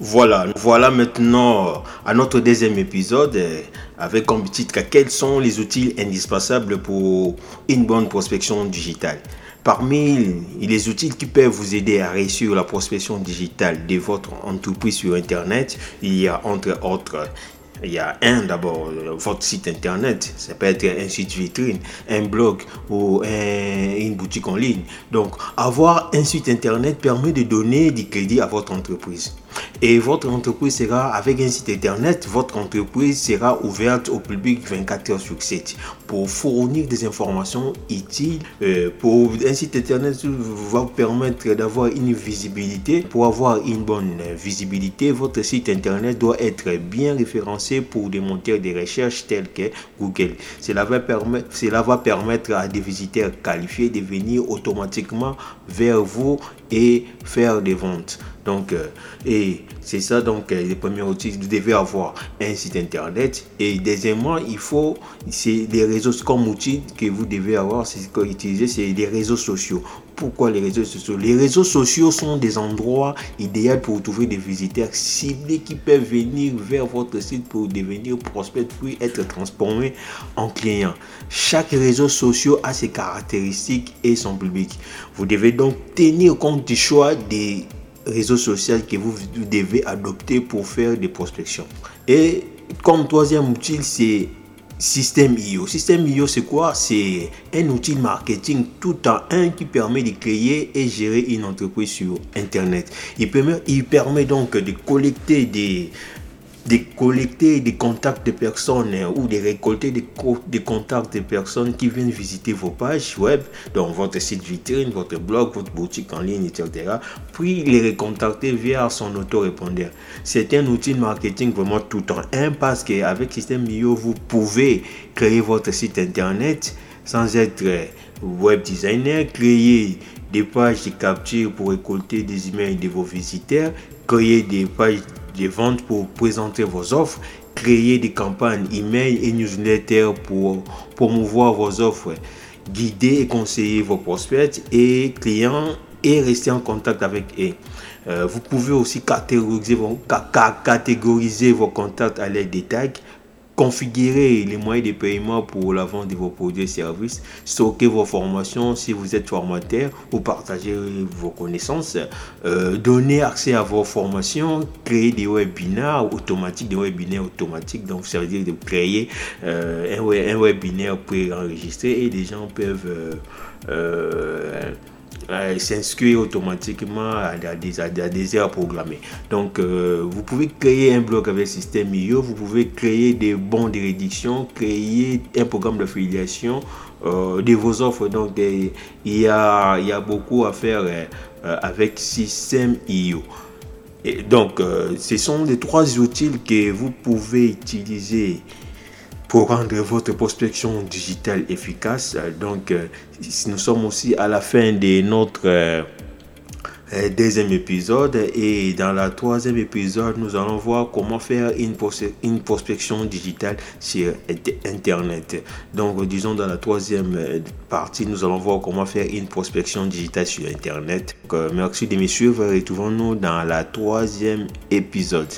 Voilà, voilà maintenant à notre deuxième épisode euh, avec comme titre quels sont les outils indispensables pour une bonne prospection digitale? Parmi les outils qui peuvent vous aider à réussir la prospection digitale de votre entreprise sur Internet, il y a entre autres il y a un d'abord, votre site internet. Ça peut être un site vitrine, un blog ou une boutique en ligne. Donc, avoir un site internet permet de donner du crédit à votre entreprise. Et votre entreprise sera, avec un site internet, votre entreprise sera ouverte au public 24 heures sur 7 pour fournir des informations utiles. Euh, pour un site internet va permettre d'avoir une visibilité. Pour avoir une bonne visibilité, votre site internet doit être bien référencé pour des moteurs de recherche tels que Google. Cela va permettre, cela va permettre à des visiteurs qualifiés de venir automatiquement vers vous et faire des ventes. Donc, euh, et c'est ça, donc, euh, les premiers outils. Vous devez avoir un site internet. Et deuxièmement, il faut, c'est des réseaux comme outils que vous devez avoir, c'est utiliser, c'est des réseaux sociaux. Pourquoi les réseaux sociaux? Les réseaux sociaux sont des endroits idéaux pour trouver des visiteurs ciblés qui peuvent venir vers votre site pour devenir prospect puis être transformés en clients. Chaque réseau social a ses caractéristiques et son public. Vous devez donc tenir compte du choix des réseaux sociaux que vous devez adopter pour faire des prospections. Et comme troisième outil, c'est Système IO. Système IO, c'est quoi? C'est un outil marketing tout en un qui permet de créer et gérer une entreprise sur Internet. Il permet, il permet donc de collecter des, de collecter des contacts de personnes hein, ou de récolter des, des, contacts de personnes qui viennent visiter vos pages web, donc votre site vitrine, votre blog, votre boutique en ligne, etc. Puis les recontacter via son auto-répondeur. C'est un outil de marketing vraiment tout en un parce qu'avec Système Mio, vous pouvez créer votre site internet sans être web designer, créer des pages de capture pour récolter des emails de vos visiteurs, créer des pages des ventes pour présenter vos offres, créer des campagnes email et newsletter pour promouvoir vos offres, guider et conseiller vos prospects et clients et rester en contact avec eux. Euh, vous pouvez aussi catégoriser catégoriser vos contacts à l'aide des tags configurer les moyens de paiement pour la vente de vos produits et services, stocker vos formations si vous êtes formateur ou partager vos connaissances, euh, donner accès à vos formations, créer des webinaires automatiques, des webinaires automatiques. Donc, ça veut dire de créer euh, un, webinaire pré-enregistré et les gens peuvent euh, euh, s'inscrire automatiquement à, des, à, des, heures programmées. Donc, euh, vous pouvez créer un blog avec système IO, vous pouvez créer des bons de réduction, créer un programme d'affiliation euh, de vos offres. Donc, il, y a, y a beaucoup à faire avec système IO. Donc, ce sont les trois outils que vous pouvez utiliser pour rendre votre prospection digitale efficace. Donc, euh, nous sommes aussi à la fin de notre euh, euh, deuxième épisode et dans la troisième épisode, nous allons voir comment faire une, prospection digitale sur Internet. Donc, disons dans la troisième partie, nous allons voir comment faire une prospection digitale sur Internet. merci de me suivre. Retrouvons-nous dans la troisième épisode.